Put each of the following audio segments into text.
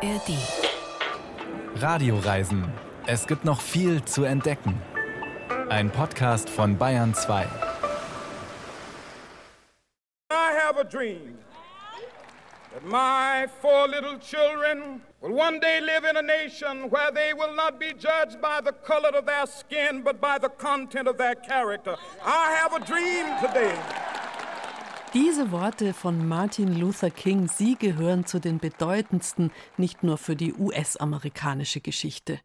ARD. Radioreisen. Es gibt noch viel zu entdecken. Ein Podcast von Bayern 2. I have a dream that my four little children will one day live in a nation where they will not be judged by the color of their skin, but by the content of their character. I have a dream today. Diese Worte von Martin Luther King, sie gehören zu den bedeutendsten nicht nur für die US-amerikanische Geschichte.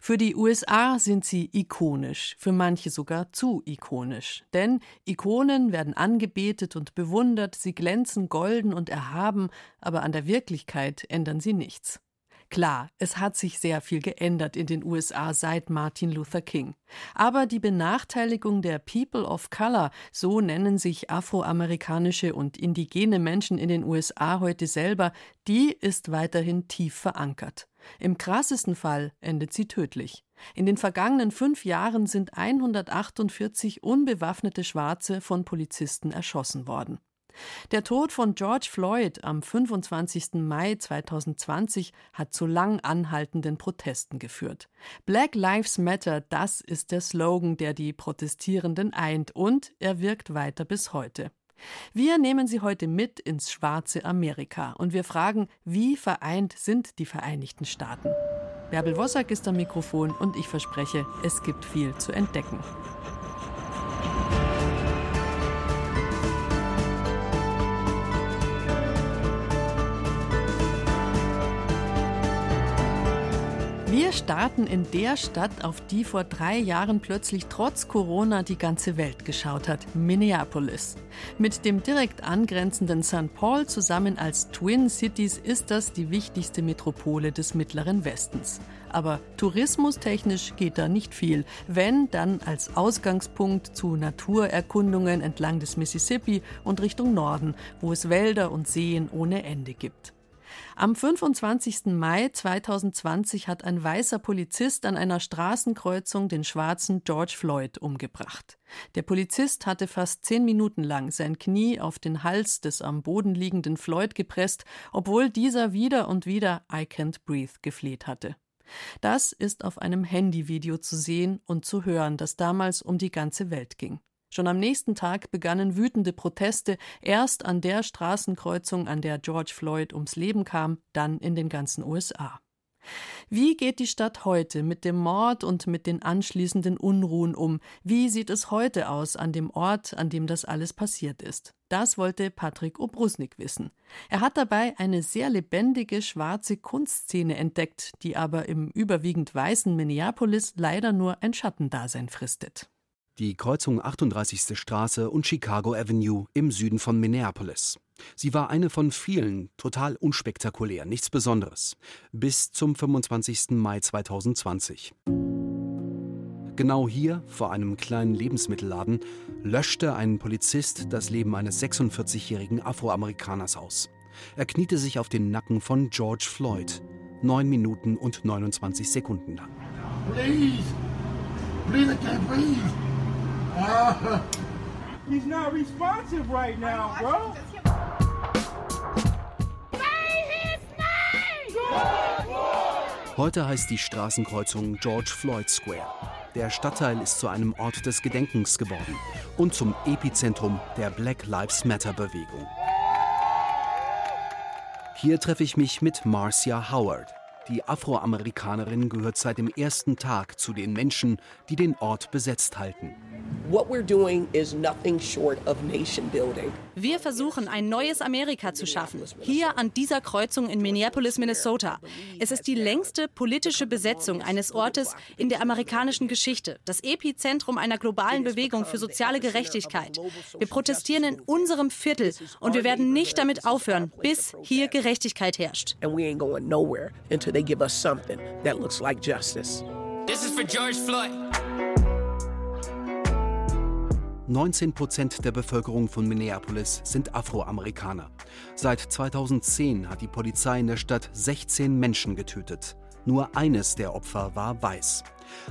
Für die USA sind sie ikonisch, für manche sogar zu ikonisch. Denn Ikonen werden angebetet und bewundert, sie glänzen golden und erhaben, aber an der Wirklichkeit ändern sie nichts. Klar, es hat sich sehr viel geändert in den USA seit Martin Luther King. Aber die Benachteiligung der People of Color, so nennen sich afroamerikanische und indigene Menschen in den USA heute selber, die ist weiterhin tief verankert. Im krassesten Fall endet sie tödlich. In den vergangenen fünf Jahren sind 148 unbewaffnete Schwarze von Polizisten erschossen worden. Der Tod von George Floyd am 25. Mai 2020 hat zu lang anhaltenden Protesten geführt. Black Lives Matter, das ist der Slogan, der die Protestierenden eint, und er wirkt weiter bis heute. Wir nehmen Sie heute mit ins schwarze Amerika und wir fragen, wie vereint sind die Vereinigten Staaten? Bärbel Wossack ist am Mikrofon und ich verspreche, es gibt viel zu entdecken. Wir starten in der Stadt, auf die vor drei Jahren plötzlich trotz Corona die ganze Welt geschaut hat, Minneapolis. Mit dem direkt angrenzenden St. Paul zusammen als Twin Cities ist das die wichtigste Metropole des mittleren Westens. Aber tourismustechnisch geht da nicht viel, wenn dann als Ausgangspunkt zu Naturerkundungen entlang des Mississippi und Richtung Norden, wo es Wälder und Seen ohne Ende gibt. Am 25. Mai 2020 hat ein weißer Polizist an einer Straßenkreuzung den schwarzen George Floyd umgebracht. Der Polizist hatte fast zehn Minuten lang sein Knie auf den Hals des am Boden liegenden Floyd gepresst, obwohl dieser wieder und wieder I can't breathe gefleht hatte. Das ist auf einem Handyvideo zu sehen und zu hören, das damals um die ganze Welt ging. Schon am nächsten Tag begannen wütende Proteste, erst an der Straßenkreuzung, an der George Floyd ums Leben kam, dann in den ganzen USA. Wie geht die Stadt heute mit dem Mord und mit den anschließenden Unruhen um? Wie sieht es heute aus an dem Ort, an dem das alles passiert ist? Das wollte Patrick Obrusnik wissen. Er hat dabei eine sehr lebendige schwarze Kunstszene entdeckt, die aber im überwiegend weißen Minneapolis leider nur ein Schattendasein fristet die Kreuzung 38. Straße und Chicago Avenue im Süden von Minneapolis. Sie war eine von vielen, total unspektakulär, nichts Besonderes, bis zum 25. Mai 2020. Genau hier, vor einem kleinen Lebensmittelladen, löschte ein Polizist das Leben eines 46-jährigen Afroamerikaners aus. Er kniete sich auf den Nacken von George Floyd, neun Minuten und 29 Sekunden lang. Please, please, I can't breathe. He's not responsive right now, bro. Heute heißt die Straßenkreuzung George Floyd Square. Der Stadtteil ist zu einem Ort des Gedenkens geworden und zum Epizentrum der Black Lives Matter Bewegung. Hier treffe ich mich mit Marcia Howard. Die Afroamerikanerin gehört seit dem ersten Tag zu den Menschen, die den Ort besetzt halten. Wir versuchen, ein neues Amerika zu schaffen. Hier an dieser Kreuzung in Minneapolis, Minnesota. Es ist die längste politische Besetzung eines Ortes in der amerikanischen Geschichte. Das Epizentrum einer globalen Bewegung für soziale Gerechtigkeit. Wir protestieren in unserem Viertel und wir werden nicht damit aufhören, bis hier Gerechtigkeit herrscht. And we ain't going nowhere until they give us something that looks like justice. This is for George Floyd. 19 Prozent der Bevölkerung von Minneapolis sind Afroamerikaner. Seit 2010 hat die Polizei in der Stadt 16 Menschen getötet. Nur eines der Opfer war weiß.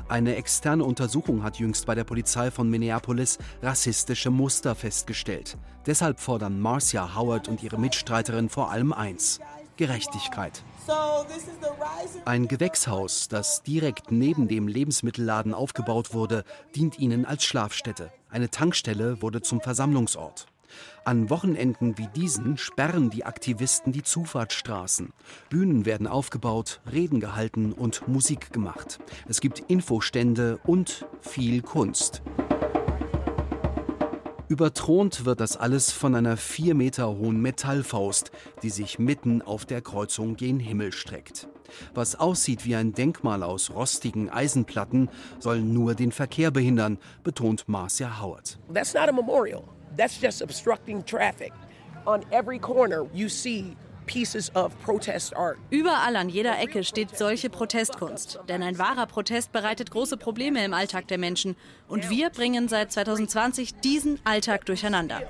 Eine externe Untersuchung hat jüngst bei der Polizei von Minneapolis rassistische Muster festgestellt. Deshalb fordern Marcia Howard und ihre Mitstreiterin vor allem eins: Gerechtigkeit. Ein Gewächshaus, das direkt neben dem Lebensmittelladen aufgebaut wurde, dient ihnen als Schlafstätte. Eine Tankstelle wurde zum Versammlungsort. An Wochenenden wie diesen sperren die Aktivisten die Zufahrtsstraßen. Bühnen werden aufgebaut, Reden gehalten und Musik gemacht. Es gibt Infostände und viel Kunst. Überthront wird das alles von einer vier Meter hohen Metallfaust, die sich mitten auf der Kreuzung gen Himmel streckt. Was aussieht wie ein Denkmal aus rostigen Eisenplatten, soll nur den Verkehr behindern, betont Marcia Howard. That's not a memorial. That's just obstructing traffic. On every corner you see Überall an jeder Ecke steht solche Protestkunst. Denn ein wahrer Protest bereitet große Probleme im Alltag der Menschen. Und wir bringen seit 2020 diesen Alltag durcheinander.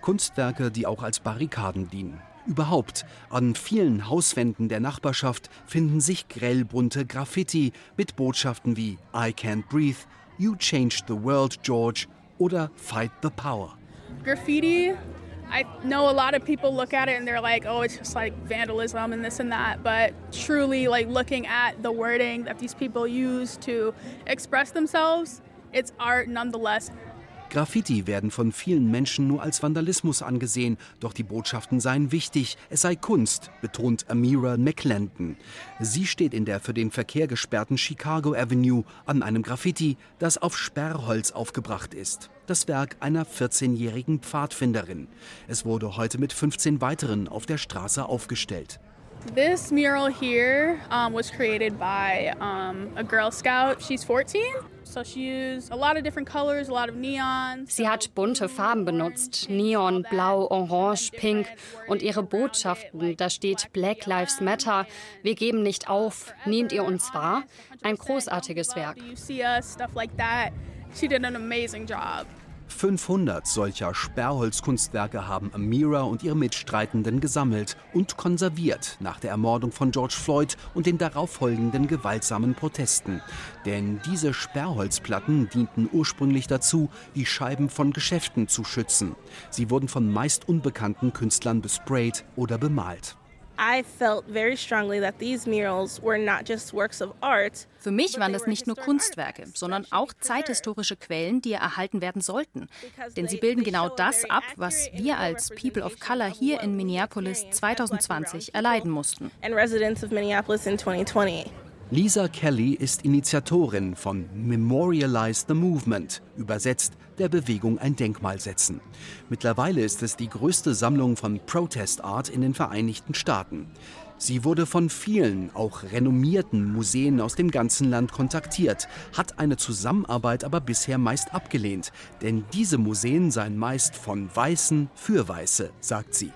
Kunstwerke, die auch als Barrikaden dienen. Überhaupt, an vielen Hauswänden der Nachbarschaft finden sich grellbunte Graffiti mit Botschaften wie I can't breathe, You changed the world, George oder Fight the Power. Graffiti I know a lot of people look at it and they're like, oh, it's just like vandalism and this and that. But truly, like looking at the wording that these people use to express themselves, it's art nonetheless. Graffiti werden von vielen Menschen nur als Vandalismus angesehen, doch die Botschaften seien wichtig, es sei Kunst, betont Amira McClendon. Sie steht in der für den Verkehr gesperrten Chicago Avenue an einem Graffiti, das auf Sperrholz aufgebracht ist. Das Werk einer 14-jährigen Pfadfinderin. Es wurde heute mit 15 weiteren auf der Straße aufgestellt. This mural here um, was created by um, a Girl Scout. She's 14. So she used a lot of different colors, a lot of neon. Sie hat bunte Farben benutzt: Neon, Blau, Orange, Pink und ihre Botschaften. Da steht Black Lives Matter. Wir geben nicht auf. Nehmt ihr uns wahr? Ein großartiges Werk. She did an amazing job. 500 solcher Sperrholzkunstwerke haben Amira und ihre Mitstreitenden gesammelt und konserviert nach der Ermordung von George Floyd und den darauffolgenden gewaltsamen Protesten. Denn diese Sperrholzplatten dienten ursprünglich dazu, die Scheiben von Geschäften zu schützen. Sie wurden von meist unbekannten Künstlern besprayt oder bemalt. Für mich waren das nicht nur Kunstwerke, sondern auch zeithistorische Quellen, die erhalten werden sollten. Denn sie bilden genau das ab, was wir als People of Color hier in Minneapolis 2020 erleiden mussten. Lisa Kelly ist Initiatorin von Memorialize the Movement, übersetzt der Bewegung ein Denkmal setzen. Mittlerweile ist es die größte Sammlung von Protest Art in den Vereinigten Staaten. Sie wurde von vielen, auch renommierten Museen aus dem ganzen Land kontaktiert, hat eine Zusammenarbeit aber bisher meist abgelehnt, denn diese Museen seien meist von Weißen für Weiße, sagt sie.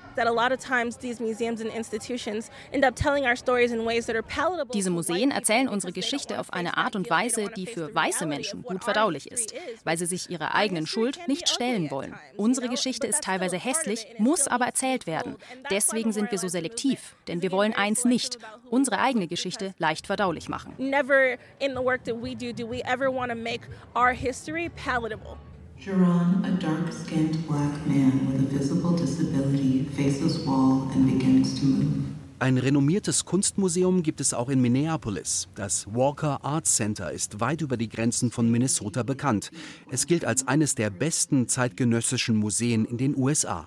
Diese Museen erzählen unsere Geschichte auf eine Art und Weise, die für weiße Menschen gut verdaulich ist, weil sie sich ihrer eigenen Schuld nicht stellen wollen. Unsere Geschichte ist teilweise hässlich, muss aber erzählt werden. Deswegen sind wir so selektiv, denn wir wollen eins nicht, unsere eigene Geschichte leicht verdaulich machen. Never in the work that we do do we ever want to make our history palatable. Jerron, a dark-skinned black man with a visible disability, faces wall and begins to move. Ein renommiertes Kunstmuseum gibt es auch in Minneapolis. Das Walker Art Center ist weit über die Grenzen von Minnesota bekannt. Es gilt als eines der besten zeitgenössischen Museen in den USA.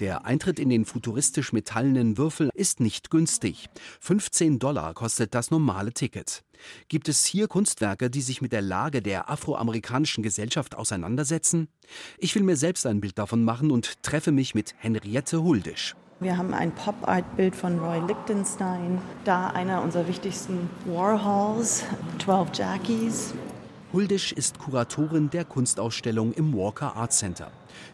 Der Eintritt in den futuristisch metallenen Würfel ist nicht günstig. 15 Dollar kostet das normale Ticket. Gibt es hier Kunstwerke, die sich mit der Lage der afroamerikanischen Gesellschaft auseinandersetzen? Ich will mir selbst ein Bild davon machen und treffe mich mit Henriette Huldisch. Wir haben ein Pop-Art-Bild von Roy Lichtenstein, da einer unserer wichtigsten Warhols, 12 Jackies. Huldisch ist Kuratorin der Kunstausstellung im Walker Art Center.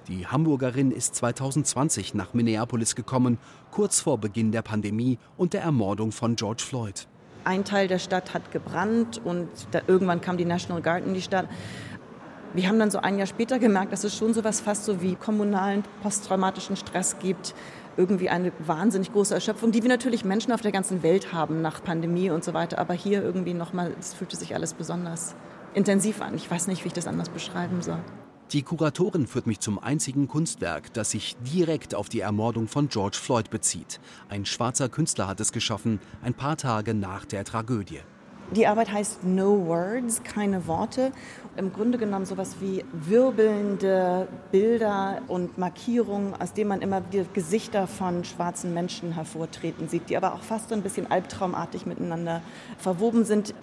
Die Hamburgerin ist 2020 nach Minneapolis gekommen, kurz vor Beginn der Pandemie und der Ermordung von George Floyd. Ein Teil der Stadt hat gebrannt und da, irgendwann kam die National Guard in die Stadt. Wir haben dann so ein Jahr später gemerkt, dass es schon so was fast so wie kommunalen posttraumatischen Stress gibt irgendwie eine wahnsinnig große Erschöpfung, die wir natürlich Menschen auf der ganzen Welt haben nach Pandemie und so weiter. Aber hier irgendwie nochmal, es fühlte sich alles besonders intensiv an. Ich weiß nicht, wie ich das anders beschreiben soll. Die Kuratorin führt mich zum einzigen Kunstwerk, das sich direkt auf die Ermordung von George Floyd bezieht. Ein schwarzer Künstler hat es geschaffen, ein paar Tage nach der Tragödie. Die Arbeit heißt No Words, keine Worte. Im Grunde genommen sowas wie wirbelnde Bilder und Markierungen, aus denen man immer die Gesichter von schwarzen Menschen hervortreten sieht, die aber auch fast so ein bisschen albtraumartig miteinander verwoben sind.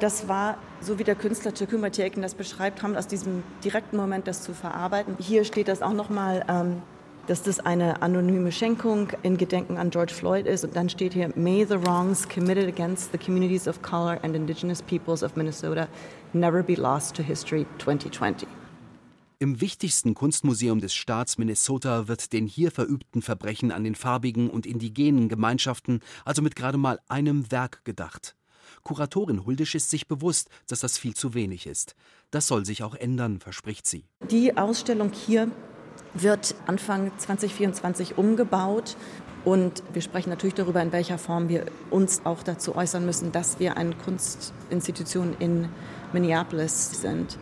Das war, so wie der Künstler Chakuma Tiekin das beschreibt, haben aus diesem direkten Moment das zu verarbeiten. Hier steht das auch nochmal, ähm, dass das eine anonyme Schenkung in Gedenken an George Floyd ist. Und dann steht hier, May the wrongs committed against the communities of color and indigenous peoples of Minnesota never be lost to history 2020. Im wichtigsten Kunstmuseum des Staats Minnesota wird den hier verübten Verbrechen an den farbigen und indigenen Gemeinschaften also mit gerade mal einem Werk gedacht. Kuratorin Huldisch ist sich bewusst, dass das viel zu wenig ist. Das soll sich auch ändern, verspricht sie. Die Ausstellung hier wird Anfang 2024 umgebaut. Und wir sprechen natürlich darüber, in welcher Form wir uns auch dazu äußern müssen, dass wir eine Kunstinstitution in Minneapolis sind,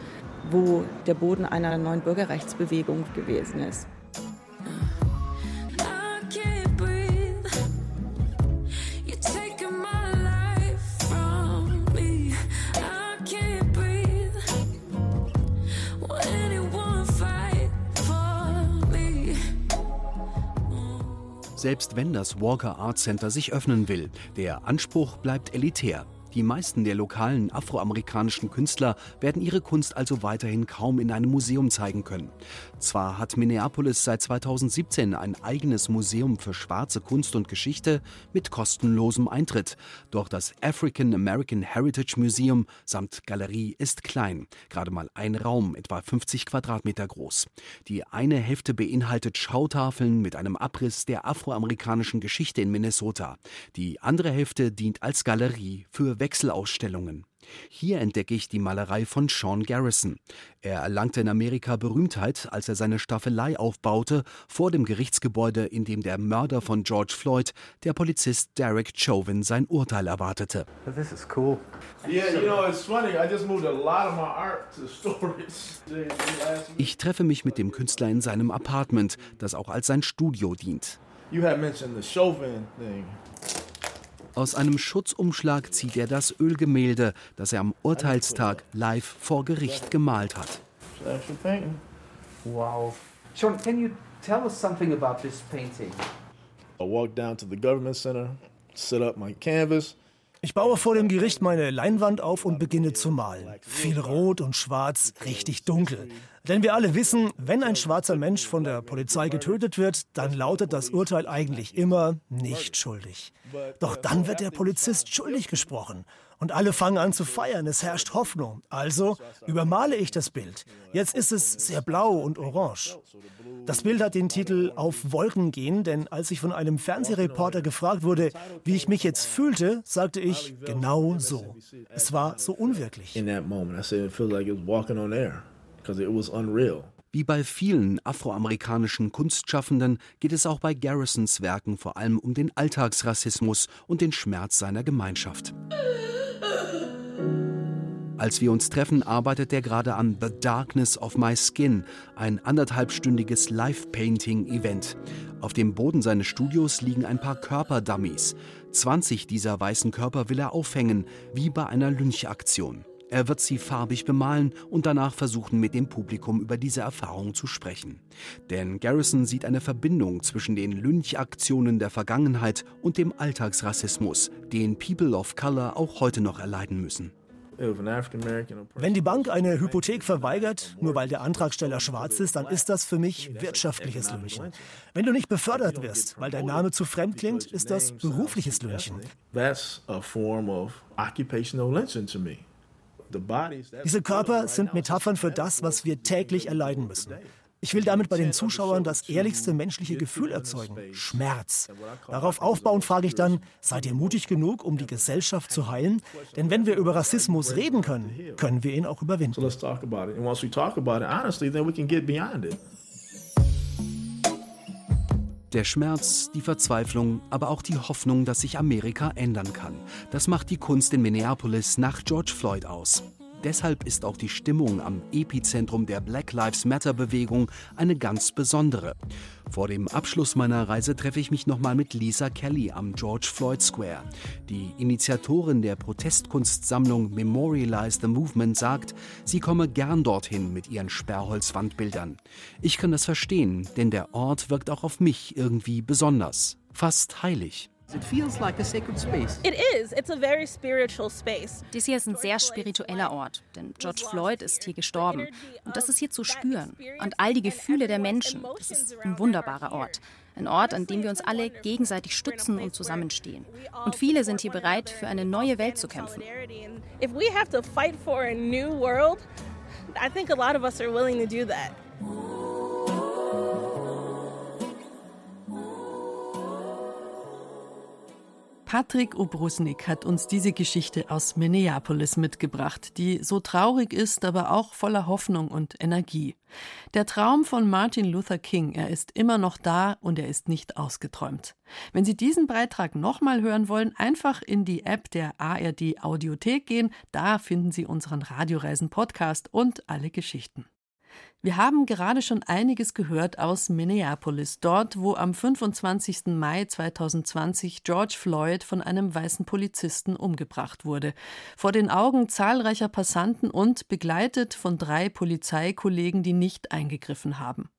wo der Boden einer neuen Bürgerrechtsbewegung gewesen ist. Selbst wenn das Walker Art Center sich öffnen will. Der Anspruch bleibt elitär. Die meisten der lokalen afroamerikanischen Künstler werden ihre Kunst also weiterhin kaum in einem Museum zeigen können. Zwar hat Minneapolis seit 2017 ein eigenes Museum für schwarze Kunst und Geschichte mit kostenlosem Eintritt, doch das African American Heritage Museum samt Galerie ist klein, gerade mal ein Raum, etwa 50 Quadratmeter groß. Die eine Hälfte beinhaltet Schautafeln mit einem Abriss der afroamerikanischen Geschichte in Minnesota. Die andere Hälfte dient als Galerie für Wechselausstellungen. Hier entdecke ich die Malerei von Sean Garrison. Er erlangte in Amerika Berühmtheit, als er seine Staffelei aufbaute vor dem Gerichtsgebäude, in dem der Mörder von George Floyd, der Polizist Derek Chauvin, sein Urteil erwartete. This is cool. Ich treffe mich mit dem Künstler in seinem Apartment, das auch als sein Studio dient. You had mentioned the Chauvin thing. Aus einem Schutzumschlag zieht er das Ölgemälde, das er am Urteilstag live vor Gericht gemalt hat. Wow. Sean, can you tell us something about this painting? I walked down to the government center, set up my canvas. Ich baue vor dem Gericht meine Leinwand auf und beginne zu malen. Viel rot und schwarz, richtig dunkel. Denn wir alle wissen, wenn ein schwarzer Mensch von der Polizei getötet wird, dann lautet das Urteil eigentlich immer nicht schuldig. Doch dann wird der Polizist schuldig gesprochen. Und alle fangen an zu feiern, es herrscht Hoffnung. Also übermale ich das Bild. Jetzt ist es sehr blau und orange. Das Bild hat den Titel Auf Wolken gehen, denn als ich von einem Fernsehreporter gefragt wurde, wie ich mich jetzt fühlte, sagte ich genau so. Es war so unwirklich. In that moment, I said it feels like it was walking on air Wie bei vielen afroamerikanischen Kunstschaffenden geht es auch bei Garrisons Werken vor allem um den Alltagsrassismus und den Schmerz seiner Gemeinschaft. Als wir uns treffen, arbeitet er gerade an The Darkness of My Skin, ein anderthalbstündiges Live-Painting-Event. Auf dem Boden seines Studios liegen ein paar Körperdummies. 20 dieser weißen Körper will er aufhängen, wie bei einer Lynchaktion. Er wird sie farbig bemalen und danach versuchen, mit dem Publikum über diese Erfahrung zu sprechen. Denn Garrison sieht eine Verbindung zwischen den Lynchaktionen der Vergangenheit und dem Alltagsrassismus, den People of Color auch heute noch erleiden müssen. Wenn die Bank eine Hypothek verweigert, nur weil der Antragsteller schwarz ist, dann ist das für mich wirtschaftliches Lynchen. Wenn du nicht befördert wirst, weil dein Name zu fremd klingt, ist das berufliches Lynchen. Diese Körper sind Metaphern für das, was wir täglich erleiden müssen. Ich will damit bei den Zuschauern das ehrlichste menschliche Gefühl erzeugen, Schmerz. Darauf aufbauend frage ich dann, seid ihr mutig genug, um die Gesellschaft zu heilen? Denn wenn wir über Rassismus reden können, können wir ihn auch überwinden. Der Schmerz, die Verzweiflung, aber auch die Hoffnung, dass sich Amerika ändern kann. Das macht die Kunst in Minneapolis nach George Floyd aus. Deshalb ist auch die Stimmung am Epizentrum der Black Lives Matter-Bewegung eine ganz besondere. Vor dem Abschluss meiner Reise treffe ich mich nochmal mit Lisa Kelly am George Floyd Square. Die Initiatorin der Protestkunstsammlung Memorialize the Movement sagt, sie komme gern dorthin mit ihren Sperrholzwandbildern. Ich kann das verstehen, denn der Ort wirkt auch auf mich irgendwie besonders, fast heilig. It feels like a sacred space. It is. It's a very spiritual space. Dies hier ist ein sehr spiritueller Ort, denn George Floyd ist hier gestorben. Und das ist hier zu spüren. Und all die Gefühle der Menschen. Das ist ein wunderbarer Ort. Ein Ort, an dem wir uns alle gegenseitig stützen und zusammenstehen. Und viele sind hier bereit, für eine neue Welt zu kämpfen. If we have to fight for a new world, I think a lot of us are willing to do that. Patrick Obrusnik hat uns diese Geschichte aus Minneapolis mitgebracht, die so traurig ist, aber auch voller Hoffnung und Energie. Der Traum von Martin Luther King, er ist immer noch da und er ist nicht ausgeträumt. Wenn Sie diesen Beitrag nochmal hören wollen, einfach in die App der ARD Audiothek gehen, da finden Sie unseren Radioreisen Podcast und alle Geschichten. Wir haben gerade schon einiges gehört aus Minneapolis, dort, wo am 25. Mai 2020 George Floyd von einem weißen Polizisten umgebracht wurde. Vor den Augen zahlreicher Passanten und begleitet von drei Polizeikollegen, die nicht eingegriffen haben.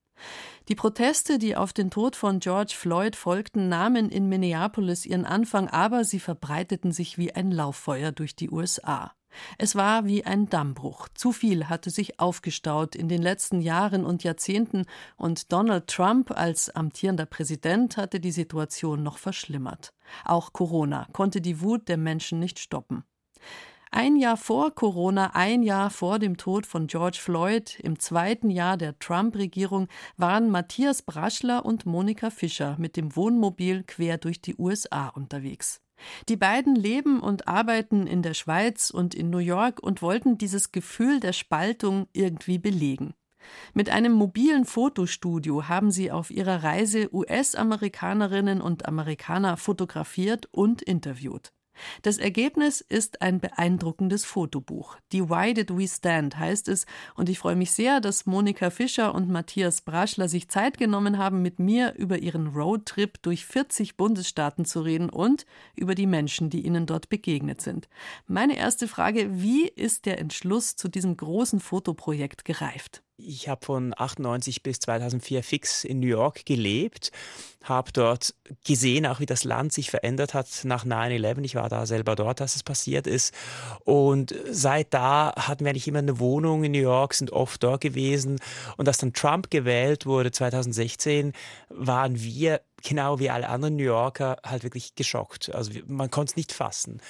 Die Proteste, die auf den Tod von George Floyd folgten, nahmen in Minneapolis ihren Anfang, aber sie verbreiteten sich wie ein Lauffeuer durch die USA. Es war wie ein Dammbruch. Zu viel hatte sich aufgestaut in den letzten Jahren und Jahrzehnten, und Donald Trump als amtierender Präsident hatte die Situation noch verschlimmert. Auch Corona konnte die Wut der Menschen nicht stoppen. Ein Jahr vor Corona, ein Jahr vor dem Tod von George Floyd, im zweiten Jahr der Trump-Regierung, waren Matthias Braschler und Monika Fischer mit dem Wohnmobil quer durch die USA unterwegs. Die beiden leben und arbeiten in der Schweiz und in New York und wollten dieses Gefühl der Spaltung irgendwie belegen. Mit einem mobilen Fotostudio haben sie auf ihrer Reise US-Amerikanerinnen und Amerikaner fotografiert und interviewt. Das Ergebnis ist ein beeindruckendes Fotobuch. Die Why Did We Stand heißt es und ich freue mich sehr, dass Monika Fischer und Matthias Braschler sich Zeit genommen haben, mit mir über ihren Roadtrip durch 40 Bundesstaaten zu reden und über die Menschen, die ihnen dort begegnet sind. Meine erste Frage, wie ist der Entschluss zu diesem großen Fotoprojekt gereift? Ich habe von 98 bis 2004 fix in New York gelebt, habe dort gesehen, auch wie das Land sich verändert hat nach 9-11. Ich war da selber dort, als es passiert ist. Und seit da hatten wir eigentlich immer eine Wohnung in New York, sind oft dort gewesen. Und als dann Trump gewählt wurde 2016, waren wir genau wie alle anderen New Yorker halt wirklich geschockt. Also man konnte es nicht fassen.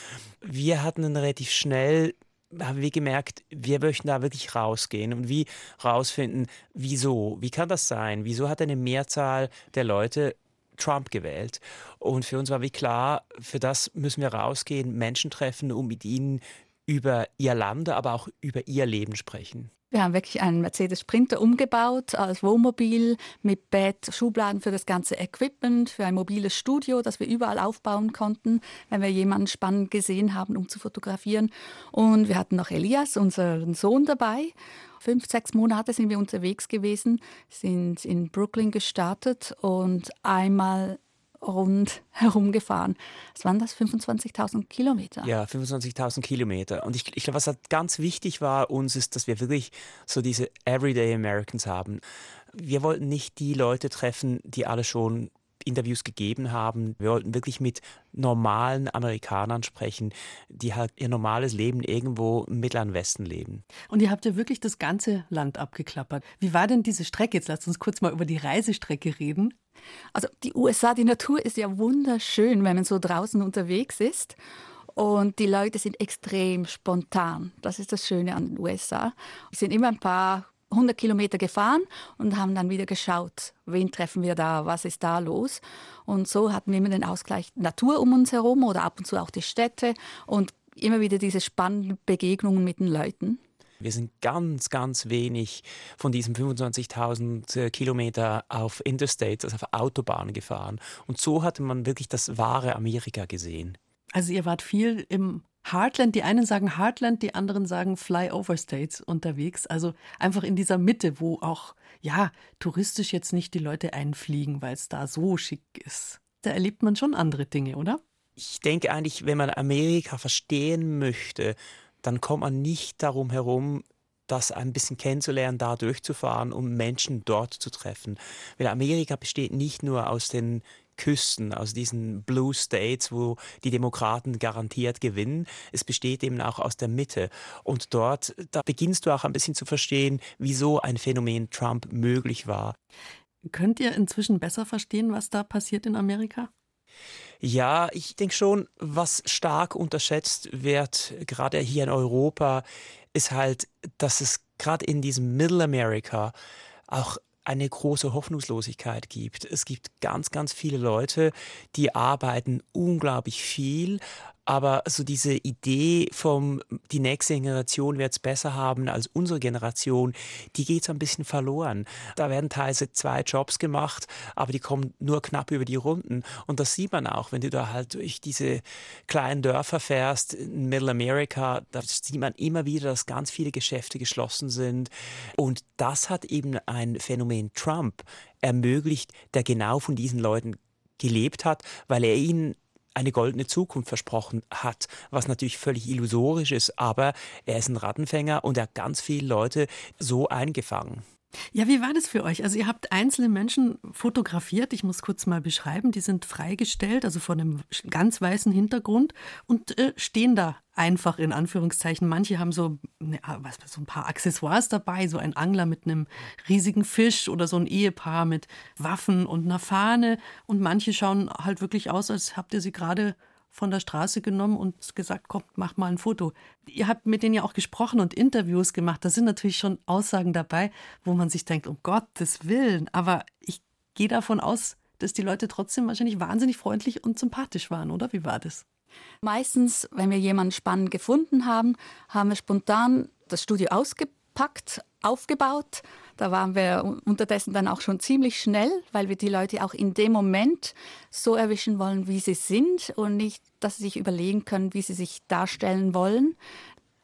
Wir hatten dann relativ schnell haben wir gemerkt, wir möchten da wirklich rausgehen und wie rausfinden, wieso, wie kann das sein, wieso hat eine Mehrzahl der Leute Trump gewählt. Und für uns war wie klar, für das müssen wir rausgehen, Menschen treffen, um mit ihnen über ihr Land, aber auch über ihr Leben sprechen. Wir haben wirklich einen Mercedes Sprinter umgebaut als Wohnmobil mit Bett, Schubladen für das ganze Equipment, für ein mobiles Studio, das wir überall aufbauen konnten, wenn wir jemanden spannend gesehen haben, um zu fotografieren. Und wir hatten noch Elias, unseren Sohn, dabei. Fünf, sechs Monate sind wir unterwegs gewesen, sind in Brooklyn gestartet und einmal rund herumgefahren. Was waren das? 25.000 Kilometer? Ja, 25.000 Kilometer. Und ich, ich glaube, was halt ganz wichtig war uns, ist, dass wir wirklich so diese Everyday Americans haben. Wir wollten nicht die Leute treffen, die alle schon Interviews gegeben haben. Wir wollten wirklich mit normalen Amerikanern sprechen, die halt ihr normales Leben irgendwo im Mittleren Westen leben. Und ihr habt ja wirklich das ganze Land abgeklappert. Wie war denn diese Strecke? Jetzt lasst uns kurz mal über die Reisestrecke reden. Also die USA, die Natur ist ja wunderschön, wenn man so draußen unterwegs ist. Und die Leute sind extrem spontan. Das ist das Schöne an den USA. Wir sind immer ein paar 100 Kilometer gefahren und haben dann wieder geschaut, wen treffen wir da, was ist da los. Und so hatten wir immer den Ausgleich Natur um uns herum oder ab und zu auch die Städte und immer wieder diese spannenden Begegnungen mit den Leuten. Wir sind ganz, ganz wenig von diesen 25.000 äh, Kilometer auf Interstates, also auf Autobahnen gefahren. Und so hatte man wirklich das wahre Amerika gesehen. Also ihr wart viel im Heartland, die einen sagen Heartland, die anderen sagen Flyover States unterwegs. Also einfach in dieser Mitte, wo auch, ja, touristisch jetzt nicht die Leute einfliegen, weil es da so schick ist. Da erlebt man schon andere Dinge, oder? Ich denke eigentlich, wenn man Amerika verstehen möchte, dann kommt man nicht darum herum, das ein bisschen kennenzulernen, da durchzufahren, um Menschen dort zu treffen. Weil Amerika besteht nicht nur aus den Küsten, aus diesen Blue States, wo die Demokraten garantiert gewinnen. Es besteht eben auch aus der Mitte. Und dort, da beginnst du auch ein bisschen zu verstehen, wieso ein Phänomen Trump möglich war. Könnt ihr inzwischen besser verstehen, was da passiert in Amerika? Ja, ich denke schon, was stark unterschätzt wird, gerade hier in Europa, ist halt, dass es gerade in diesem Middle America auch eine große Hoffnungslosigkeit gibt. Es gibt ganz, ganz viele Leute, die arbeiten unglaublich viel, aber so diese Idee vom, die nächste Generation wird es besser haben als unsere Generation, die geht so ein bisschen verloren. Da werden teilweise zwei Jobs gemacht, aber die kommen nur knapp über die Runden. Und das sieht man auch, wenn du da halt durch diese kleinen Dörfer fährst in Middle America, da sieht man immer wieder, dass ganz viele Geschäfte geschlossen sind. Und das hat eben ein Phänomen Trump ermöglicht, der genau von diesen Leuten gelebt hat, weil er ihnen eine goldene Zukunft versprochen hat, was natürlich völlig illusorisch ist, aber er ist ein Rattenfänger und er hat ganz viele Leute so eingefangen. Ja, wie war das für euch? Also ihr habt einzelne Menschen fotografiert, ich muss kurz mal beschreiben, die sind freigestellt, also vor einem ganz weißen Hintergrund und äh, stehen da einfach in Anführungszeichen. Manche haben so, ne, was, so ein paar Accessoires dabei, so ein Angler mit einem riesigen Fisch oder so ein Ehepaar mit Waffen und einer Fahne und manche schauen halt wirklich aus, als habt ihr sie gerade von der Straße genommen und gesagt, komm, mach mal ein Foto. Ihr habt mit denen ja auch gesprochen und Interviews gemacht. Da sind natürlich schon Aussagen dabei, wo man sich denkt, um Gottes Willen. Aber ich gehe davon aus, dass die Leute trotzdem wahrscheinlich wahnsinnig freundlich und sympathisch waren, oder? Wie war das? Meistens, wenn wir jemanden spannend gefunden haben, haben wir spontan das Studio ausgepackt, aufgebaut. Da waren wir unterdessen dann auch schon ziemlich schnell, weil wir die Leute auch in dem Moment so erwischen wollen, wie sie sind und nicht, dass sie sich überlegen können, wie sie sich darstellen wollen.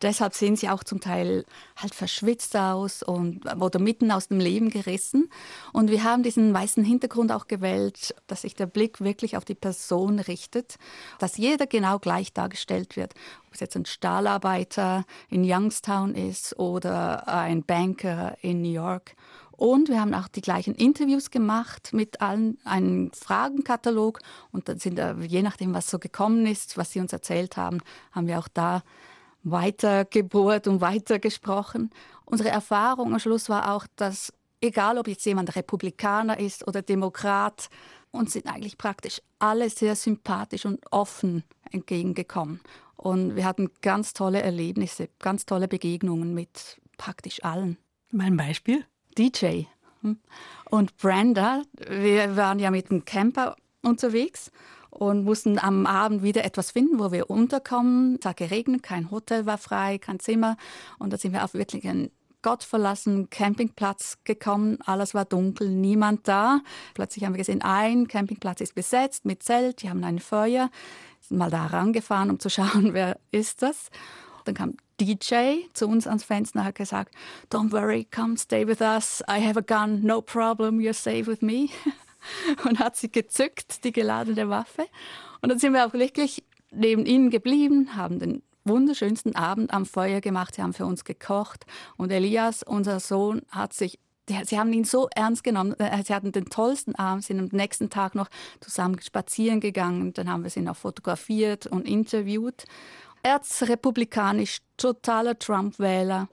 Deshalb sehen sie auch zum Teil halt verschwitzt aus und oder mitten aus dem Leben gerissen. Und wir haben diesen weißen Hintergrund auch gewählt, dass sich der Blick wirklich auf die Person richtet, dass jeder genau gleich dargestellt wird. Ob es jetzt ein Stahlarbeiter in Youngstown ist oder ein Banker in New York. Und wir haben auch die gleichen Interviews gemacht mit allen, einen Fragenkatalog. Und dann sind, je nachdem, was so gekommen ist, was sie uns erzählt haben, haben wir auch da weitergebohrt und weitergesprochen. Unsere Erfahrung am Schluss war auch, dass egal ob jetzt jemand Republikaner ist oder Demokrat, uns sind eigentlich praktisch alle sehr sympathisch und offen entgegengekommen. Und wir hatten ganz tolle Erlebnisse, ganz tolle Begegnungen mit praktisch allen. Mein Beispiel? DJ. Hm? Und Brenda, wir waren ja mit dem Camper unterwegs und mussten am Abend wieder etwas finden, wo wir unterkommen. Es hat geregnet, kein Hotel war frei, kein Zimmer. Und da sind wir auf wirklich einen gottverlassenen Campingplatz gekommen. Alles war dunkel, niemand da. Plötzlich haben wir gesehen, ein Campingplatz ist besetzt mit Zelt, die haben ein Feuer. Sind mal da rangefahren, um zu schauen, wer ist das. Dann kam DJ zu uns ans Fenster und hat gesagt, Don't worry, come stay with us. I have a gun, no problem, you're safe with me. und hat sie gezückt, die geladene Waffe. Und dann sind wir auch wirklich neben ihnen geblieben, haben den wunderschönsten Abend am Feuer gemacht. Sie haben für uns gekocht. Und Elias, unser Sohn, hat sich Sie haben ihn so ernst genommen. Äh, sie hatten den tollsten Abend, sind am nächsten Tag noch zusammen spazieren gegangen. Dann haben wir sie noch fotografiert und interviewt. Erzrepublikanisch, totaler Trump-Wähler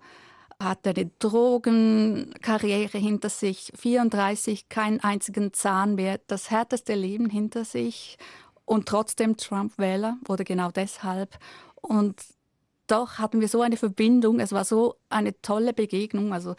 hat eine Drogenkarriere hinter sich, 34, keinen einzigen Zahn mehr, das härteste Leben hinter sich. Und trotzdem Trump-Wähler oder genau deshalb. Und doch hatten wir so eine Verbindung, es war so eine tolle Begegnung, also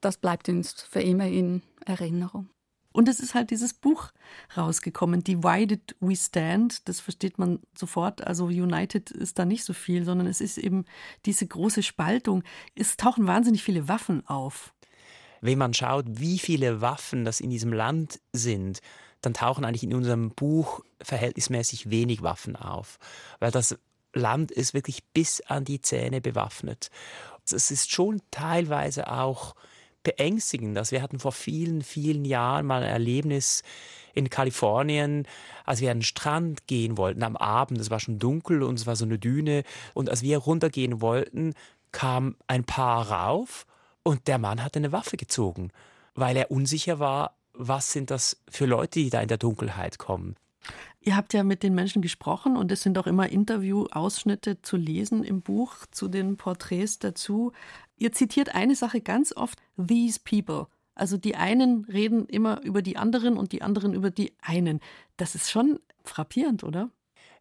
das bleibt uns für immer in Erinnerung. Und es ist halt dieses Buch rausgekommen, Divided We Stand. Das versteht man sofort. Also United ist da nicht so viel, sondern es ist eben diese große Spaltung. Es tauchen wahnsinnig viele Waffen auf. Wenn man schaut, wie viele Waffen das in diesem Land sind, dann tauchen eigentlich in unserem Buch verhältnismäßig wenig Waffen auf. Weil das Land ist wirklich bis an die Zähne bewaffnet. Es ist schon teilweise auch beängstigend. Also wir hatten vor vielen, vielen Jahren mal ein Erlebnis in Kalifornien, als wir an den Strand gehen wollten am Abend. Es war schon dunkel und es war so eine Düne. Und als wir runtergehen wollten, kam ein Paar rauf und der Mann hatte eine Waffe gezogen, weil er unsicher war, was sind das für Leute, die da in der Dunkelheit kommen. Ihr habt ja mit den Menschen gesprochen und es sind auch immer Interviewausschnitte zu lesen im Buch zu den Porträts dazu. Ihr zitiert eine Sache ganz oft, these people. Also die einen reden immer über die anderen und die anderen über die einen. Das ist schon frappierend, oder?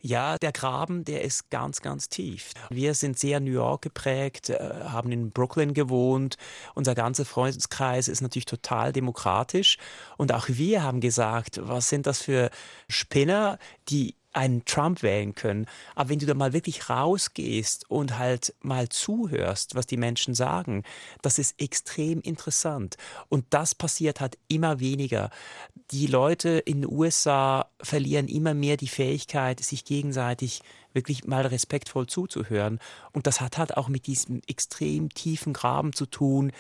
Ja, der Graben, der ist ganz, ganz tief. Wir sind sehr New York geprägt, äh, haben in Brooklyn gewohnt. Unser ganzer Freundeskreis ist natürlich total demokratisch. Und auch wir haben gesagt, was sind das für Spinner, die einen Trump wählen können. Aber wenn du da mal wirklich rausgehst und halt mal zuhörst, was die Menschen sagen, das ist extrem interessant. Und das passiert halt immer weniger. Die Leute in den USA verlieren immer mehr die Fähigkeit, sich gegenseitig wirklich mal respektvoll zuzuhören. Und das hat halt auch mit diesem extrem tiefen Graben zu tun,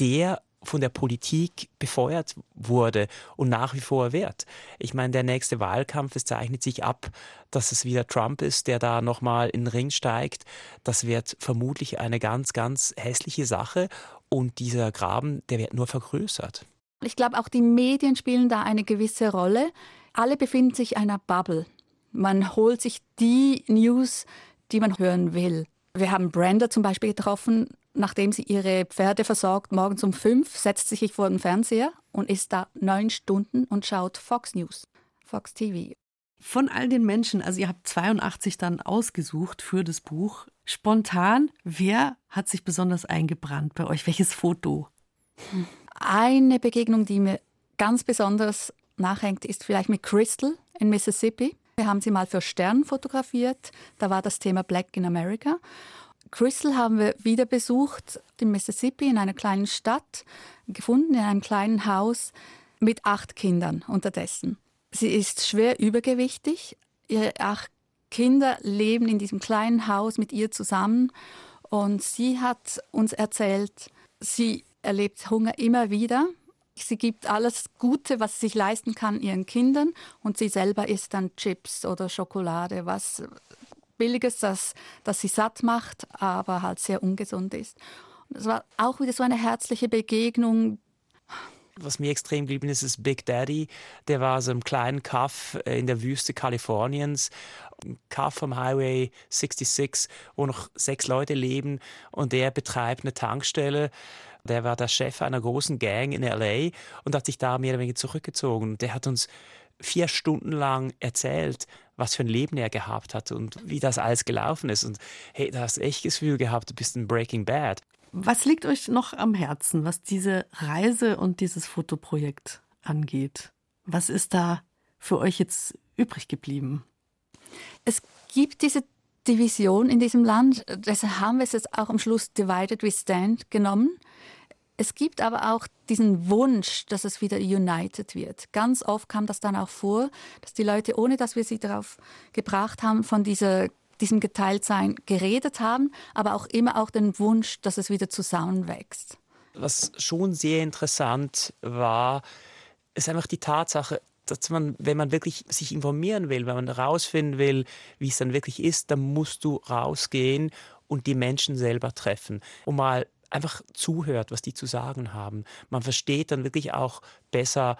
der von der Politik befeuert wurde und nach wie vor wird. Ich meine, der nächste Wahlkampf, es zeichnet sich ab, dass es wieder Trump ist, der da nochmal in den Ring steigt. Das wird vermutlich eine ganz, ganz hässliche Sache und dieser Graben, der wird nur vergrößert. Ich glaube, auch die Medien spielen da eine gewisse Rolle. Alle befinden sich in einer Bubble. Man holt sich die News, die man hören will. Wir haben Brenda zum Beispiel getroffen, nachdem sie ihre Pferde versorgt, morgens um fünf, setzt sie sich vor den Fernseher und ist da neun Stunden und schaut Fox News, Fox TV. Von all den Menschen, also ihr habt 82 dann ausgesucht für das Buch. Spontan, wer hat sich besonders eingebrannt bei euch? Welches Foto? Eine Begegnung, die mir ganz besonders nachhängt, ist vielleicht mit Crystal in Mississippi. Wir haben sie mal für Stern fotografiert. Da war das Thema Black in America. Crystal haben wir wieder besucht, in Mississippi, in einer kleinen Stadt, gefunden, in einem kleinen Haus mit acht Kindern unterdessen. Sie ist schwer übergewichtig. Ihre acht Kinder leben in diesem kleinen Haus mit ihr zusammen. Und sie hat uns erzählt, sie erlebt Hunger immer wieder. Sie gibt alles Gute, was sie sich leisten kann, ihren Kindern. Und sie selber isst dann Chips oder Schokolade, was Billiges, das, das sie satt macht, aber halt sehr ungesund ist. Und es war auch wieder so eine herzliche Begegnung. Was mir extrem geblieben ist, ist Big Daddy. Der war so im kleinen Kaff äh, in der Wüste Kaliforniens. Kaff vom Highway 66, wo noch sechs Leute leben. Und der betreibt eine Tankstelle. Der war der Chef einer großen Gang in LA und hat sich da mehr oder weniger zurückgezogen. Der hat uns vier Stunden lang erzählt, was für ein Leben er gehabt hat und wie das alles gelaufen ist. Und hey, da hast du echt das Gefühl gehabt, du bist ein Breaking Bad. Was liegt euch noch am Herzen, was diese Reise und dieses Fotoprojekt angeht? Was ist da für euch jetzt übrig geblieben? Es gibt diese Division in diesem Land, deshalb haben wir es jetzt auch am Schluss Divided We Stand genommen. Es gibt aber auch diesen Wunsch, dass es wieder united wird. Ganz oft kam das dann auch vor, dass die Leute, ohne dass wir sie darauf gebracht haben, von dieser, diesem Geteiltsein geredet haben, aber auch immer auch den Wunsch, dass es wieder zusammenwächst. Was schon sehr interessant war, ist einfach die Tatsache, dass man, wenn man wirklich sich informieren will, wenn man herausfinden will, wie es dann wirklich ist, dann musst du rausgehen und die Menschen selber treffen, um mal einfach zuhört, was die zu sagen haben. Man versteht dann wirklich auch besser,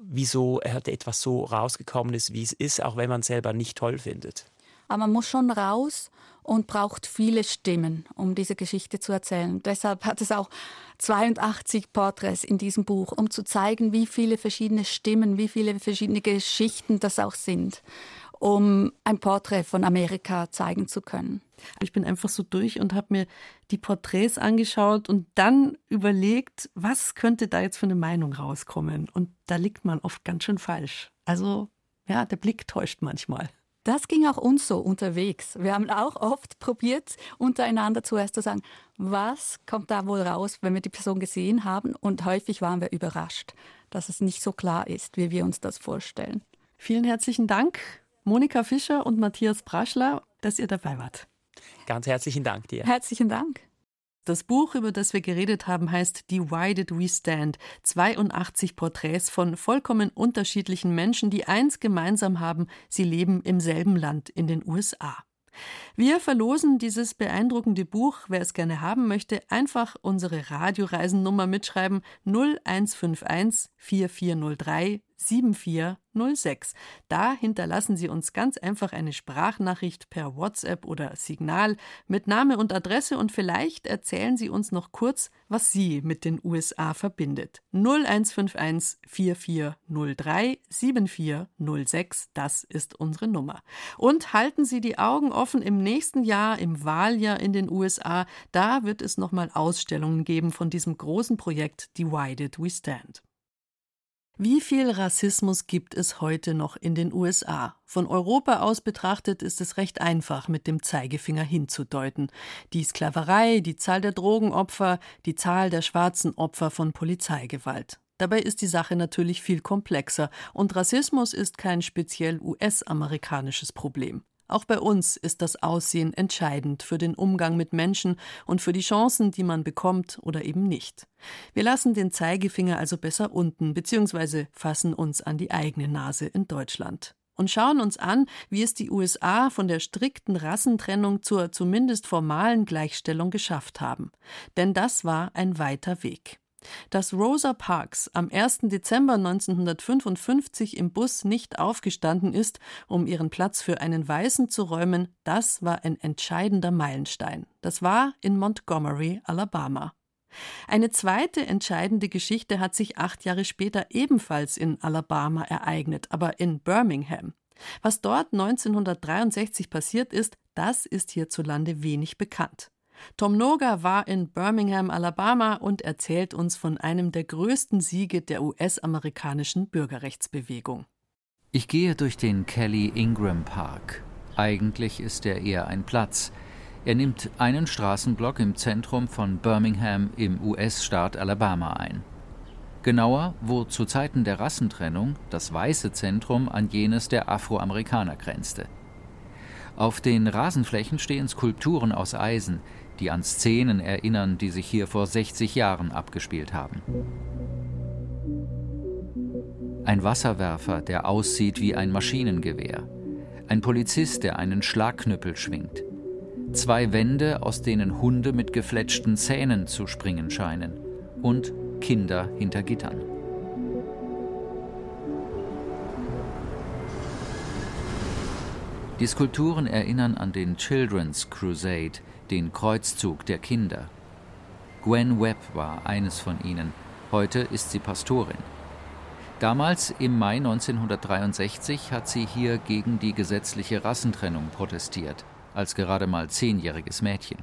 wieso etwas so rausgekommen ist, wie es ist, auch wenn man es selber nicht toll findet. Aber man muss schon raus und braucht viele Stimmen, um diese Geschichte zu erzählen. Deshalb hat es auch 82 Porträts in diesem Buch, um zu zeigen, wie viele verschiedene Stimmen, wie viele verschiedene Geschichten das auch sind um ein Porträt von Amerika zeigen zu können. Ich bin einfach so durch und habe mir die Porträts angeschaut und dann überlegt, was könnte da jetzt für eine Meinung rauskommen. Und da liegt man oft ganz schön falsch. Also ja, der Blick täuscht manchmal. Das ging auch uns so unterwegs. Wir haben auch oft probiert, untereinander zuerst zu sagen, was kommt da wohl raus, wenn wir die Person gesehen haben. Und häufig waren wir überrascht, dass es nicht so klar ist, wie wir uns das vorstellen. Vielen herzlichen Dank Monika Fischer und Matthias Braschler. dass ihr dabei wart. Ganz herzlichen Dank dir. Herzlichen Dank. Das Buch, über das wir geredet haben, heißt Divided We Stand. 82 Porträts von vollkommen unterschiedlichen Menschen, die eins gemeinsam haben, sie leben im selben Land in den USA. Wir verlosen dieses beeindruckende Buch. Wer es gerne haben möchte, einfach unsere Radioreisennummer mitschreiben 0151 4403 7406. Da hinterlassen Sie uns ganz einfach eine Sprachnachricht per WhatsApp oder Signal mit Name und Adresse und vielleicht erzählen Sie uns noch kurz, was Sie mit den USA verbindet. 0151 4403 7406, das ist unsere Nummer. Und halten Sie die Augen offen im nächsten Jahr, im Wahljahr in den USA, da wird es nochmal Ausstellungen geben von diesem großen Projekt Divided We Stand. Wie viel Rassismus gibt es heute noch in den USA? Von Europa aus betrachtet ist es recht einfach, mit dem Zeigefinger hinzudeuten. Die Sklaverei, die Zahl der Drogenopfer, die Zahl der schwarzen Opfer von Polizeigewalt. Dabei ist die Sache natürlich viel komplexer und Rassismus ist kein speziell US-amerikanisches Problem. Auch bei uns ist das Aussehen entscheidend für den Umgang mit Menschen und für die Chancen, die man bekommt oder eben nicht. Wir lassen den Zeigefinger also besser unten bzw. fassen uns an die eigene Nase in Deutschland und schauen uns an, wie es die USA von der strikten Rassentrennung zur zumindest formalen Gleichstellung geschafft haben. Denn das war ein weiter Weg. Dass Rosa Parks am 1. Dezember 1955 im Bus nicht aufgestanden ist, um ihren Platz für einen Weißen zu räumen, das war ein entscheidender Meilenstein. Das war in Montgomery, Alabama. Eine zweite entscheidende Geschichte hat sich acht Jahre später ebenfalls in Alabama ereignet, aber in Birmingham. Was dort 1963 passiert ist, das ist hierzulande wenig bekannt. Tom Noga war in Birmingham, Alabama und erzählt uns von einem der größten Siege der US-amerikanischen Bürgerrechtsbewegung. Ich gehe durch den Kelly Ingram Park. Eigentlich ist er eher ein Platz. Er nimmt einen Straßenblock im Zentrum von Birmingham im US-Staat Alabama ein. Genauer, wo zu Zeiten der Rassentrennung das weiße Zentrum an jenes der Afroamerikaner grenzte. Auf den Rasenflächen stehen Skulpturen aus Eisen, die an Szenen erinnern, die sich hier vor 60 Jahren abgespielt haben. Ein Wasserwerfer, der aussieht wie ein Maschinengewehr. Ein Polizist, der einen Schlagknüppel schwingt. Zwei Wände, aus denen Hunde mit gefletschten Zähnen zu springen scheinen. Und Kinder hinter Gittern. Die Skulpturen erinnern an den Children's Crusade, den Kreuzzug der Kinder. Gwen Webb war eines von ihnen. Heute ist sie Pastorin. Damals, im Mai 1963, hat sie hier gegen die gesetzliche Rassentrennung protestiert, als gerade mal zehnjähriges Mädchen.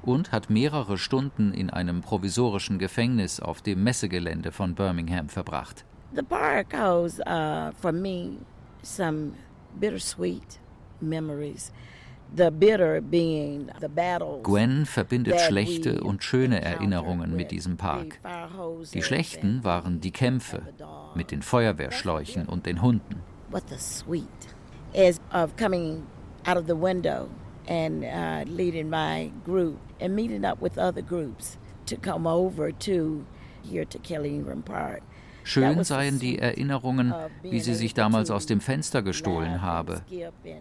Und hat mehrere Stunden in einem provisorischen Gefängnis auf dem Messegelände von Birmingham verbracht. The park holds uh, for me some bittersweet memories. Gwen verbindet schlechte und schöne Erinnerungen mit diesem Park. Die schlechten waren die Kämpfe mit den Feuerwehrschläuchen und den Hunden. and uh, leading my group and meeting up with other groups to come over to here to Kelly Ingram Park. Schön seien die Erinnerungen, wie sie sich damals aus dem Fenster gestohlen habe,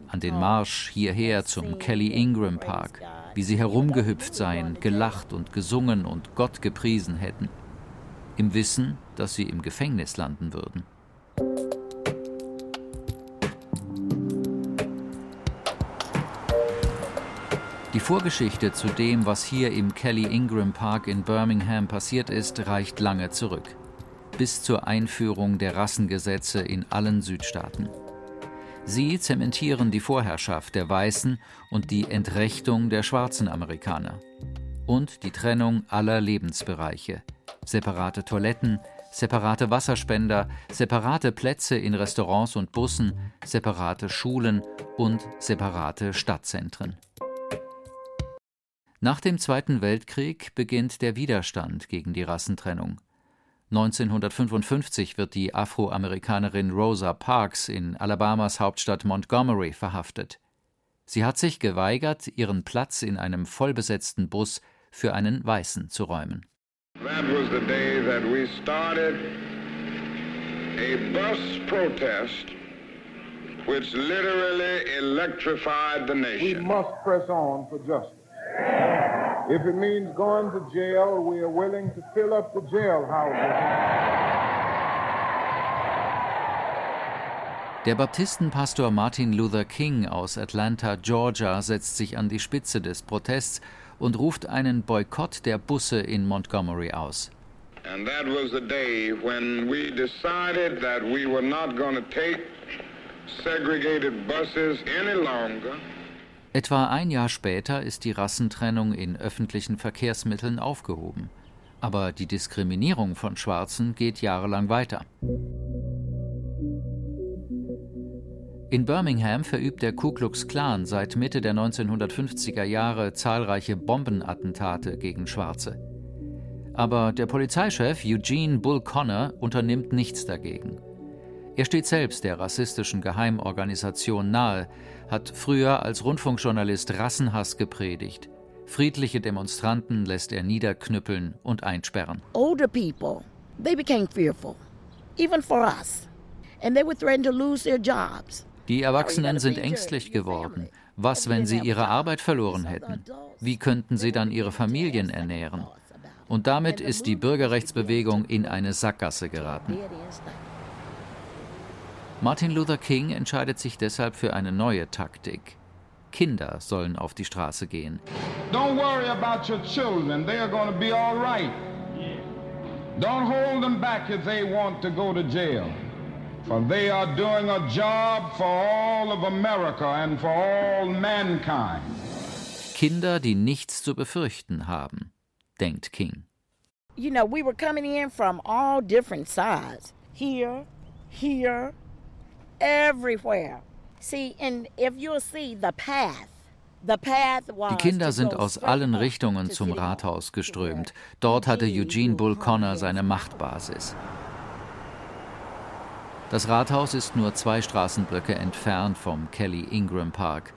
an den Marsch hierher zum Kelly Ingram Park, wie sie herumgehüpft seien, gelacht und gesungen und Gott gepriesen hätten, im Wissen, dass sie im Gefängnis landen würden. Die Vorgeschichte zu dem, was hier im Kelly Ingram Park in Birmingham passiert ist, reicht lange zurück bis zur Einführung der Rassengesetze in allen Südstaaten. Sie zementieren die Vorherrschaft der Weißen und die Entrechtung der schwarzen Amerikaner. Und die Trennung aller Lebensbereiche. Separate Toiletten, separate Wasserspender, separate Plätze in Restaurants und Bussen, separate Schulen und separate Stadtzentren. Nach dem Zweiten Weltkrieg beginnt der Widerstand gegen die Rassentrennung. 1955 wird die Afroamerikanerin Rosa Parks in Alabamas Hauptstadt Montgomery verhaftet. Sie hat sich geweigert, ihren Platz in einem vollbesetzten Bus für einen Weißen zu räumen. That was the day that we started a bus protest which literally electrified the nation. We must press on for justice. If it means going to jail, we are willing to fill up the jailhouses. Der Baptistenpastor Martin Luther King aus Atlanta, Georgia, setzt sich an die Spitze des Protests und ruft einen Boykott der Busse in Montgomery aus. And that was the day when we decided that we were not going to take segregated buses any longer. Etwa ein Jahr später ist die Rassentrennung in öffentlichen Verkehrsmitteln aufgehoben. Aber die Diskriminierung von Schwarzen geht jahrelang weiter. In Birmingham verübt der Ku Klux Klan seit Mitte der 1950er Jahre zahlreiche Bombenattentate gegen Schwarze. Aber der Polizeichef Eugene Bull Connor unternimmt nichts dagegen. Er steht selbst der rassistischen Geheimorganisation nahe, hat früher als Rundfunkjournalist Rassenhass gepredigt. Friedliche Demonstranten lässt er niederknüppeln und einsperren. Older people, they became fearful, even for us. And they were threatened to lose their jobs. Die Erwachsenen sind ängstlich geworden. Was, wenn sie ihre Arbeit verloren hätten? Wie könnten sie dann ihre Familien ernähren? Und damit ist die Bürgerrechtsbewegung in eine Sackgasse geraten. Martin Luther King entscheidet sich deshalb für eine neue Taktik. Kinder sollen auf die Straße gehen. Don't worry about your children, they are going to be all right. Don't hold them back if they want to go to jail. For they are doing a job for all of America and for all mankind. Kinder, die nichts zu befürchten haben, denkt King. You know, we were coming in from all different sides. Here, here, die Kinder sind aus allen Richtungen zum Rathaus geströmt. Dort hatte Eugene Bull Connor seine Machtbasis. Das Rathaus ist nur zwei Straßenblöcke entfernt vom Kelly Ingram Park.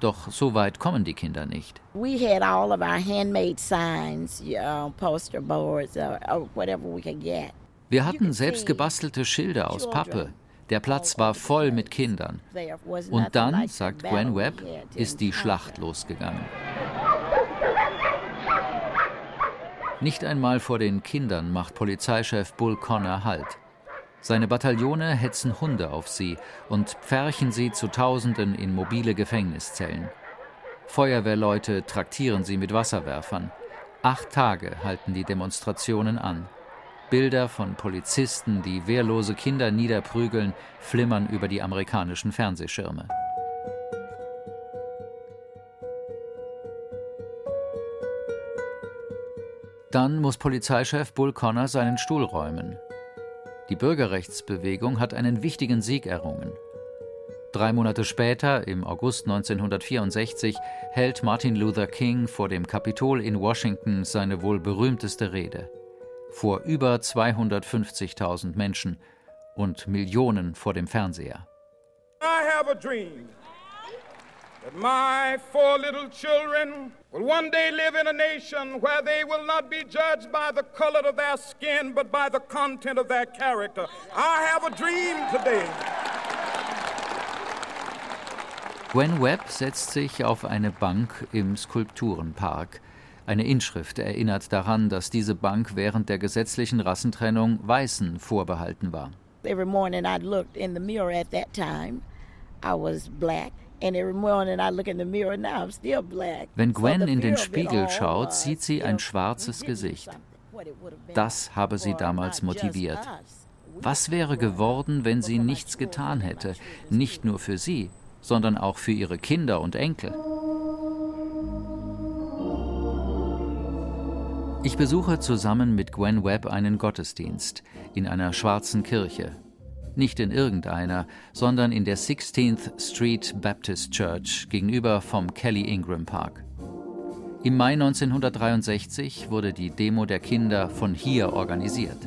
Doch so weit kommen die Kinder nicht. We had all of our handmade signs, uh, poster boards, uh, whatever we could get. Wir hatten selbst gebastelte Schilder aus Pappe. Der Platz war voll mit Kindern. Und dann, sagt Gwen Webb, ist die Schlacht losgegangen. Nicht einmal vor den Kindern macht Polizeichef Bull Connor Halt. Seine Bataillone hetzen Hunde auf sie und pferchen sie zu Tausenden in mobile Gefängniszellen. Feuerwehrleute traktieren sie mit Wasserwerfern. Acht Tage halten die Demonstrationen an. Bilder von Polizisten, die wehrlose Kinder niederprügeln, flimmern über die amerikanischen Fernsehschirme. Dann muss Polizeichef Bull Connor seinen Stuhl räumen. Die Bürgerrechtsbewegung hat einen wichtigen Sieg errungen. Drei Monate später, im August 1964, hält Martin Luther King vor dem Kapitol in Washington seine wohl berühmteste Rede. Vor über 250.000 Menschen und Millionen vor dem Fernseher. I have a dream that my four little children will one day live in a nation where they will not be judged by the color of their skin, but by the content of their character. I have a dream today. Gwen Webb setzt sich auf eine Bank im Skulpturenpark. Eine Inschrift erinnert daran, dass diese Bank während der gesetzlichen Rassentrennung Weißen vorbehalten war. Every morning I looked in the mirror at that time. I was black. Wenn Gwen in den Spiegel schaut, sieht sie ein schwarzes Gesicht. Das habe sie damals motiviert. Was wäre geworden, wenn sie nichts getan hätte, nicht nur für sie, sondern auch für ihre Kinder und Enkel? Ich besuche zusammen mit Gwen Webb einen Gottesdienst in einer schwarzen Kirche nicht in irgendeiner, sondern in der 16th Street Baptist Church gegenüber vom Kelly Ingram Park. Im Mai 1963 wurde die Demo der Kinder von hier organisiert.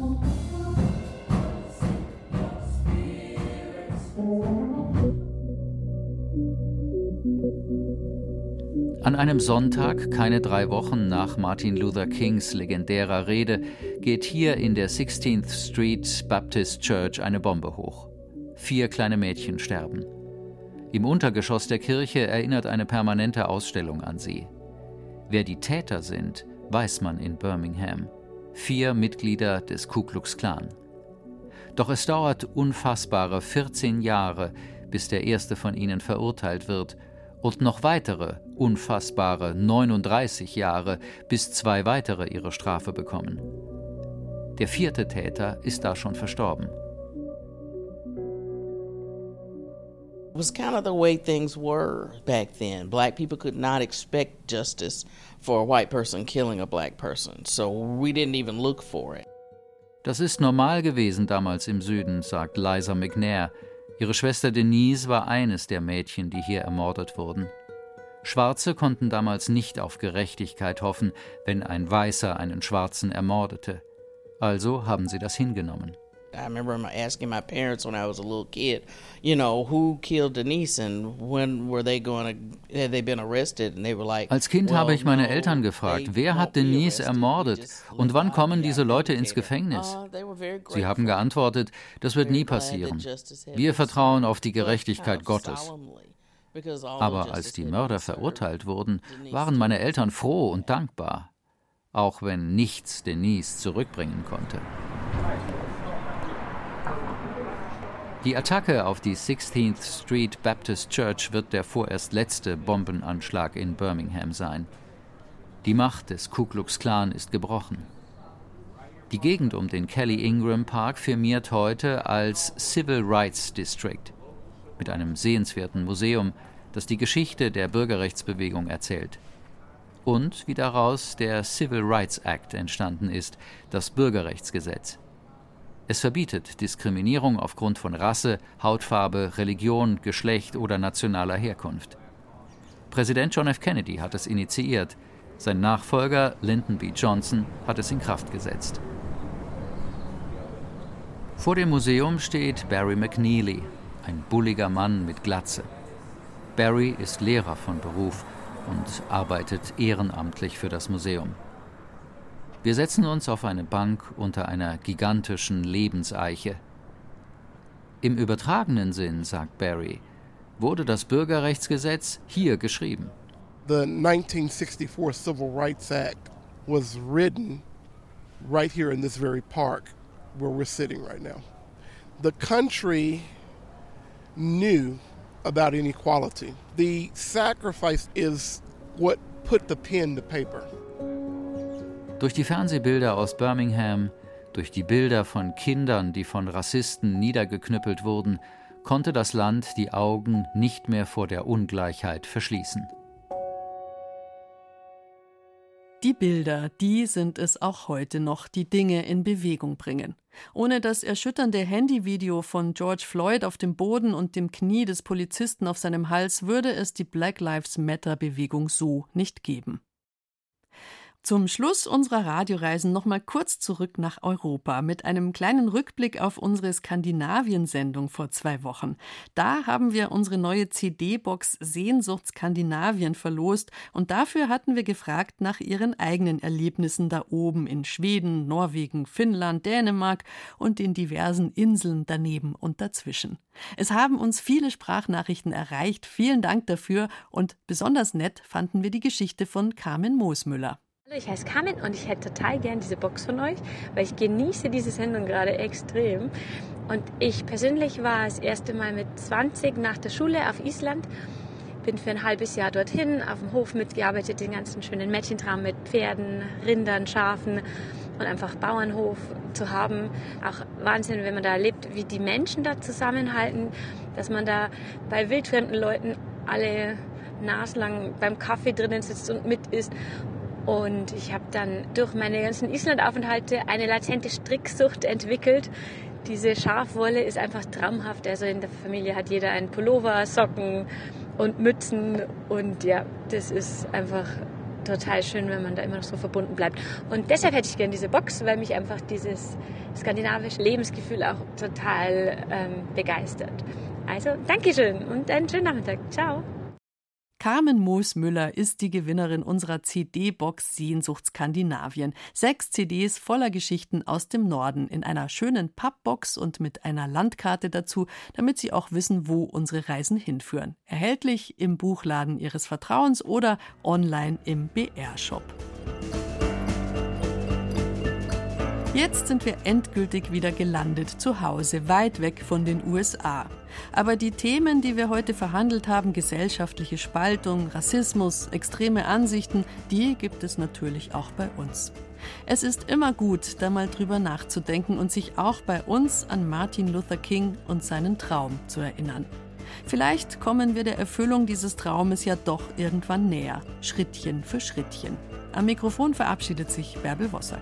An einem Sonntag, keine drei Wochen nach Martin Luther Kings legendärer Rede, geht hier in der 16th Street Baptist Church eine Bombe hoch. Vier kleine Mädchen sterben. Im Untergeschoss der Kirche erinnert eine permanente Ausstellung an sie. Wer die Täter sind, weiß man in Birmingham. Vier Mitglieder des Ku Klux Klan. Doch es dauert unfassbare 14 Jahre, bis der erste von ihnen verurteilt wird und noch weitere unfassbare 39 Jahre, bis zwei weitere ihre Strafe bekommen. Der vierte Täter ist da schon verstorben. It was kind of the way things were back then. Black people could not expect justice for a white person killing a black person, so we didn't even look for it. Das ist normal gewesen damals im Süden, sagt Liza McNair. Ihre Schwester Denise war eines der Mädchen, die hier ermordet wurden. Schwarze konnten damals nicht auf Gerechtigkeit hoffen, wenn ein Weißer einen Schwarzen ermordete. Also haben sie das hingenommen. I remember asking my parents when I was a little kid, you know, who killed Denise and when were they going to, had they been arrested? And they were like, Als Kind habe ich meine Eltern gefragt, wer hat Denise ermordet und wann kommen diese Leute ins Gefängnis? Uh, Sie haben geantwortet, das wird nie passieren. Wir vertrauen auf die Gerechtigkeit Gottes. Aber als die Mörder verurteilt wurden, waren meine Eltern froh und dankbar, auch wenn nichts Denise zurückbringen konnte. Die Attacke auf die 16th Street Baptist Church wird der vorerst letzte Bombenanschlag in Birmingham sein. Die Macht des Ku Klux Klan ist gebrochen. Die Gegend um den Kelly Ingram Park firmiert heute als Civil Rights District mit einem sehenswerten Museum, das die Geschichte der Bürgerrechtsbewegung erzählt. Und wie daraus der Civil Rights Act entstanden ist, das Bürgerrechtsgesetz. Es verbietet Diskriminierung aufgrund von Rasse, Hautfarbe, Religion, Geschlecht oder nationaler Herkunft. Präsident John F. Kennedy hat es initiiert. Sein Nachfolger Lyndon B. Johnson hat es in Kraft gesetzt. Vor dem Museum steht Barry McNeely, ein bulliger Mann mit Glatze. Barry ist Lehrer von Beruf und arbeitet ehrenamtlich für das Museum. Wir setzen uns auf eine Bank unter einer gigantischen Lebenseiche. Im übertragenen Sinn, sagt Barry, wurde das Bürgerrechtsgesetz hier geschrieben. The 1964 Civil Rights Act was written right here in this very park where we're sitting right now. The country knew about inequality. The sacrifice is what put the pen to paper. Durch die Fernsehbilder aus Birmingham, durch die Bilder von Kindern, die von Rassisten niedergeknüppelt wurden, konnte das Land die Augen nicht mehr vor der Ungleichheit verschließen. Die Bilder, die sind es auch heute noch, die Dinge in Bewegung bringen. Ohne das erschütternde Handyvideo von George Floyd auf dem Boden und dem Knie des Polizisten auf seinem Hals würde es die Black Lives Matter Bewegung so nicht geben. Zum Schluss unserer Radioreisen noch mal kurz zurück nach Europa mit einem kleinen Rückblick auf unsere Skandinavien-Sendung vor zwei Wochen. Da haben wir unsere neue CD-Box Sehnsucht Skandinavien verlost und dafür hatten wir gefragt nach ihren eigenen Erlebnissen da oben in Schweden, Norwegen, Finnland, Dänemark und den diversen Inseln daneben und dazwischen. Es haben uns viele Sprachnachrichten erreicht. Vielen Dank dafür und besonders nett fanden wir die Geschichte von Carmen Moosmüller. Ich heiße Carmen und ich hätte total gern diese Box von euch, weil ich genieße diese Sendung gerade extrem. Und ich persönlich war das erste Mal mit 20 nach der Schule auf Island, bin für ein halbes Jahr dorthin, auf dem Hof mitgearbeitet, den ganzen schönen Mädchentraum mit Pferden, Rindern, Schafen und einfach Bauernhof zu haben. Auch Wahnsinn, wenn man da erlebt, wie die Menschen da zusammenhalten, dass man da bei wildfremden Leuten alle naslang beim Kaffee drinnen sitzt und mit isst und ich habe dann durch meine ganzen Islandaufenthalte eine latente Stricksucht entwickelt. Diese Schafwolle ist einfach traumhaft. Also in der Familie hat jeder einen Pullover, Socken und Mützen. Und ja, das ist einfach total schön, wenn man da immer noch so verbunden bleibt. Und deshalb hätte ich gerne diese Box, weil mich einfach dieses skandinavische Lebensgefühl auch total ähm, begeistert. Also, Dankeschön und einen schönen Nachmittag. Ciao. Carmen Moosmüller ist die Gewinnerin unserer CD-Box Sehnsucht Skandinavien. Sechs CDs voller Geschichten aus dem Norden in einer schönen Pappbox und mit einer Landkarte dazu, damit Sie auch wissen, wo unsere Reisen hinführen. Erhältlich im Buchladen Ihres Vertrauens oder online im BR-Shop. Jetzt sind wir endgültig wieder gelandet zu Hause, weit weg von den USA. Aber die Themen, die wir heute verhandelt haben, gesellschaftliche Spaltung, Rassismus, extreme Ansichten, die gibt es natürlich auch bei uns. Es ist immer gut, da mal drüber nachzudenken und sich auch bei uns an Martin Luther King und seinen Traum zu erinnern. Vielleicht kommen wir der Erfüllung dieses Traumes ja doch irgendwann näher, Schrittchen für Schrittchen. Am Mikrofon verabschiedet sich Bärbel Wossack.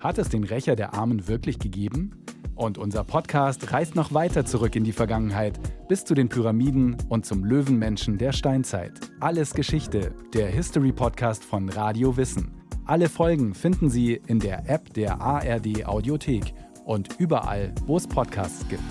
Hat es den Rächer der Armen wirklich gegeben? Und unser Podcast reist noch weiter zurück in die Vergangenheit, bis zu den Pyramiden und zum Löwenmenschen der Steinzeit. Alles Geschichte, der History Podcast von Radio Wissen. Alle Folgen finden Sie in der App der ARD Audiothek und überall, wo es Podcasts gibt.